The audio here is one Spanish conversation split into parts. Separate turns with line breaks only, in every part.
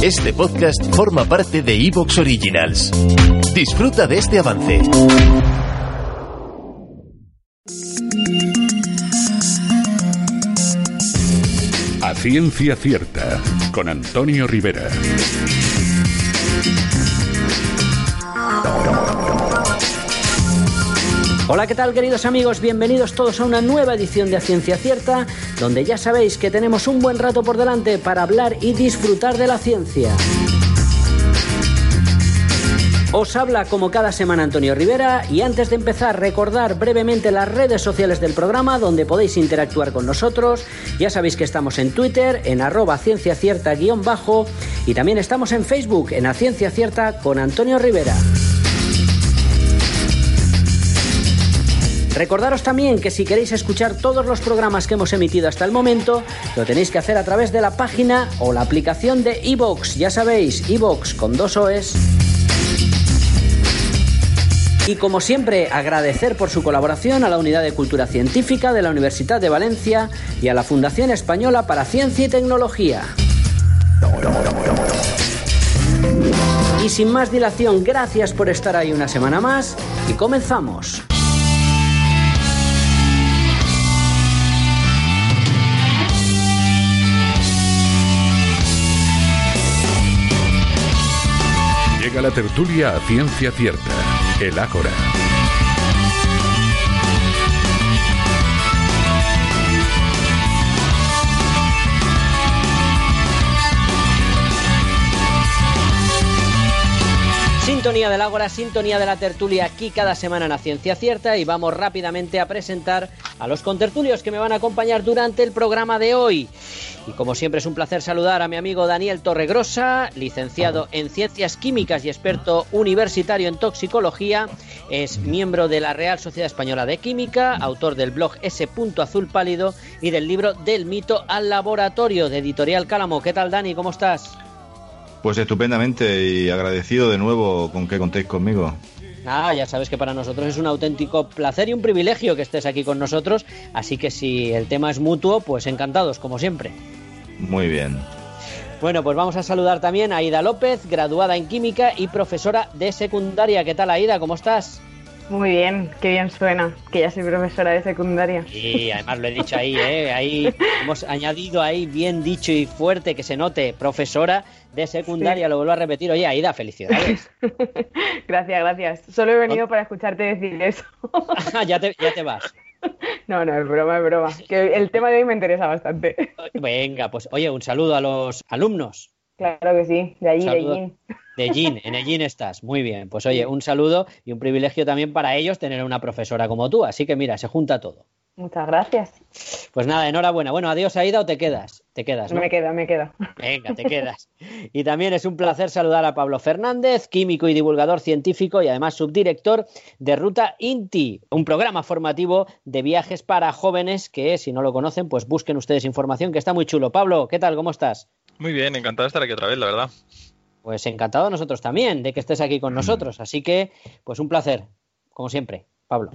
Este podcast forma parte de Evox Originals. Disfruta de este avance.
A ciencia cierta, con Antonio Rivera.
Hola, ¿qué tal queridos amigos? Bienvenidos todos a una nueva edición de A Ciencia Cierta, donde ya sabéis que tenemos un buen rato por delante para hablar y disfrutar de la ciencia. Os habla como cada semana Antonio Rivera y antes de empezar recordar brevemente las redes sociales del programa donde podéis interactuar con nosotros. Ya sabéis que estamos en Twitter en arroba ciencia cierta guion bajo y también estamos en Facebook en A Ciencia Cierta con Antonio Rivera. Recordaros también que si queréis escuchar todos los programas que hemos emitido hasta el momento, lo tenéis que hacer a través de la página o la aplicación de iVoox. Ya sabéis, iVoox con dos OEs. Y como siempre, agradecer por su colaboración a la Unidad de Cultura Científica de la Universidad de Valencia y a la Fundación Española para Ciencia y Tecnología. Y sin más dilación, gracias por estar ahí una semana más y comenzamos.
Llega la tertulia a ciencia cierta, el Ágora.
Sintonía del Ágora, sintonía de la tertulia aquí cada semana en la Ciencia Cierta y vamos rápidamente a presentar a los contertulios que me van a acompañar durante el programa de hoy. Y como siempre es un placer saludar a mi amigo Daniel Torregrosa, licenciado en Ciencias Químicas y experto universitario en toxicología, es miembro de la Real Sociedad Española de Química, autor del blog S. Azul Pálido y del libro Del mito al laboratorio de Editorial Cálamo. ¿Qué tal Dani? ¿Cómo estás?
Pues estupendamente y agradecido de nuevo con que contéis conmigo.
Ah, ya sabes que para nosotros es un auténtico placer y un privilegio que estés aquí con nosotros, así que si el tema es mutuo, pues encantados, como siempre.
Muy bien.
Bueno, pues vamos a saludar también a Aida López, graduada en Química y profesora de secundaria. ¿Qué tal, Aida? ¿Cómo estás?
Muy bien, qué bien suena, que ya soy profesora de secundaria.
Y además lo he dicho ahí, ¿eh? Ahí hemos añadido ahí bien dicho y fuerte que se note, profesora de secundaria,
Sí.
lo vuelvo a repetir. Oye, Aida, felicidades.
gracias, gracias. Solo he venido para escucharte decir eso.
ya, te, ya te vas.
no, no, es broma, es broma. Que el tema de hoy me interesa bastante.
Venga, pues oye, un saludo a los alumnos.
claro que sí, de allí, de allí.
De Gin, en Gin estás. Muy bien. Pues oye, un saludo y un privilegio también para ellos tener una profesora como tú. Así que mira, se junta todo.
Muchas gracias.
Pues nada, enhorabuena. Bueno, adiós, Aida, o te quedas. Te quedas, ¿no?
Me quedo, me quedo.
Venga, te quedas. Y también es un placer saludar a Pablo Fernández, químico y divulgador científico y además subdirector de Ruta Inti, un programa formativo de viajes para jóvenes que, si no lo conocen, pues busquen ustedes información, que está muy chulo. Pablo, ¿qué tal? ¿Cómo estás?
Muy bien, encantado de estar aquí otra vez, la verdad.
Pues encantado nosotros también de que estés aquí con nosotros. Así que, pues un placer, como siempre, Pablo.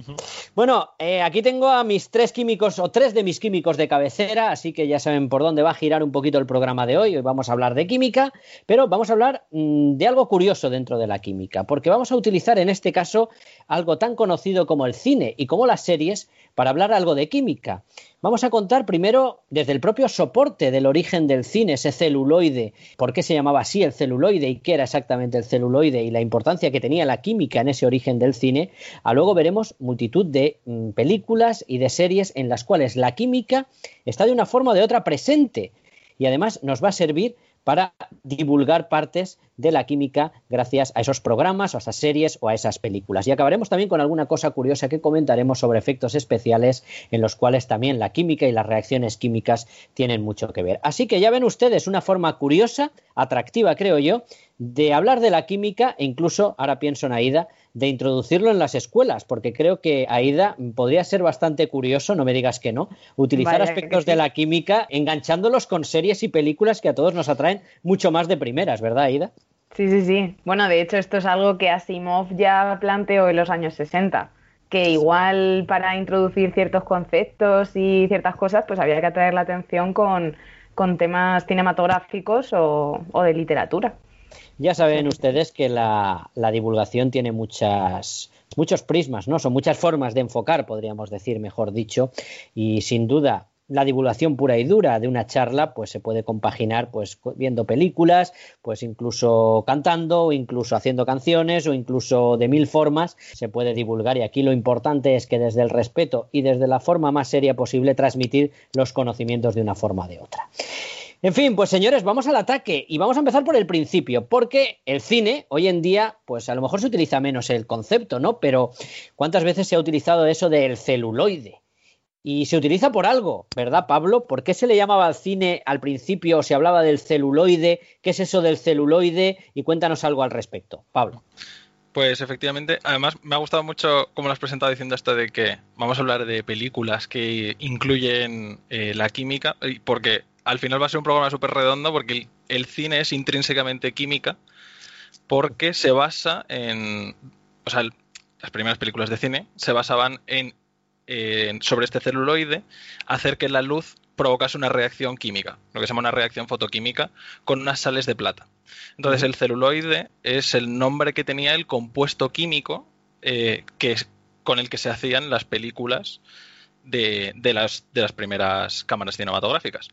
Bueno, eh, aquí tengo a mis tres químicos o tres de mis químicos de cabecera, así que ya saben por dónde va a girar un poquito el programa de hoy. Hoy vamos a hablar de química, pero vamos a hablar mm, de algo curioso dentro de la química, porque vamos a utilizar en este caso algo tan conocido como el cine y como las series para hablar algo de química. Vamos a contar primero desde el propio soporte del origen del cine, ese celuloide, por qué se llamaba así el celuloide y qué era exactamente el celuloide y la importancia que tenía la química en ese origen del cine. A luego veremos multitud de mm, películas y de series en las cuales la química está de una forma o de otra presente y además nos va a servir para divulgar partes de la química gracias a esos programas, a esas series o a esas películas. Y acabaremos también con alguna cosa curiosa que comentaremos sobre efectos especiales en los cuales también la química y las reacciones químicas tienen mucho que ver. Así que ya ven ustedes una forma curiosa, atractiva creo yo, de hablar de la química e incluso, ahora pienso en Aida, de introducirlo en las escuelas, porque creo que Aida podría ser bastante curioso, no me digas que no, utilizar
Vaya
aspectos
sí.
de la química enganchándolos con series y películas que a todos nos atraen mucho más de primeras, ¿verdad, Aida?
Sí, sí, sí. Bueno, de hecho, esto es algo que Asimov ya planteó en los años 60, que igual para introducir ciertos conceptos y ciertas cosas, pues había que atraer la atención con, con temas cinematográficos o, o de literatura.
Ya saben ustedes que la, la divulgación tiene muchas, muchos prismas, ¿no? Son muchas formas de enfocar, podríamos decir, mejor dicho, y sin duda la divulgación pura y dura de una charla pues se puede compaginar pues viendo películas, pues incluso cantando, o incluso haciendo canciones o incluso de mil formas se puede divulgar y aquí lo importante es que desde el respeto y desde la forma más seria posible transmitir los conocimientos de una forma o de otra. En fin, pues señores, vamos al ataque y vamos a empezar por el principio, porque el cine hoy en día, pues a lo mejor se utiliza menos el concepto, ¿no? Pero ¿cuántas veces se ha utilizado eso del celuloide? Y se utiliza por algo, ¿verdad, Pablo? ¿Por qué se le llamaba al cine al principio, se hablaba del celuloide? ¿Qué es eso del celuloide? Y cuéntanos algo al respecto, Pablo.
Pues efectivamente, además me ha gustado mucho cómo lo has presentado diciendo esto de que vamos a hablar de películas que incluyen eh, la química, porque al final va a ser un programa súper redondo porque el, cine es intrínsecamente química porque se basa en... O sea, las primeras películas de cine se basaban en, sobre este celuloide hacer que la luz provocase una reacción química, lo que se llama una reacción fotoquímica, con unas sales de plata. Entonces el celuloide es el nombre que tenía el compuesto químico eh, que es, con el que se hacían las películas de, de las, de las primeras cámaras cinematográficas.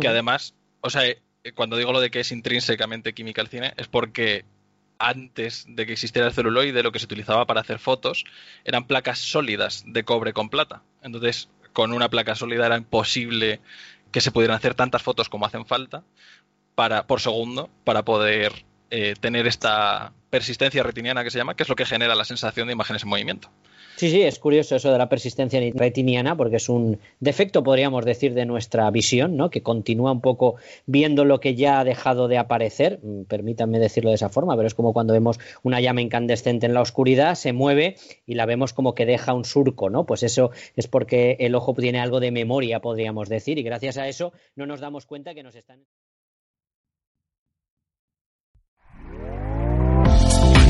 Que además, o sea, eh, cuando digo lo de que es intrínsecamente química el cine, es porque antes de que existiera el celuloide, lo que se utilizaba para hacer fotos eran placas sólidas de cobre con plata. Entonces, con una placa sólida era imposible que se pudieran hacer tantas fotos como hacen falta para, por segundo para poder eh, tener esta persistencia retiniana que se llama, que es lo que genera la sensación de imágenes en movimiento.
Sí, sí, es curioso eso de la persistencia retiniana porque es un defecto, podríamos decir, de nuestra visión, ¿no? Que continúa un poco viendo lo que ya ha dejado de aparecer, mm, permítanme decirlo de esa forma, pero es como cuando vemos una llama incandescente en la oscuridad, se mueve y la vemos como que deja un surco, ¿no? Pues eso es porque el ojo tiene algo de memoria, podríamos decir, y gracias a eso no nos damos cuenta que nos están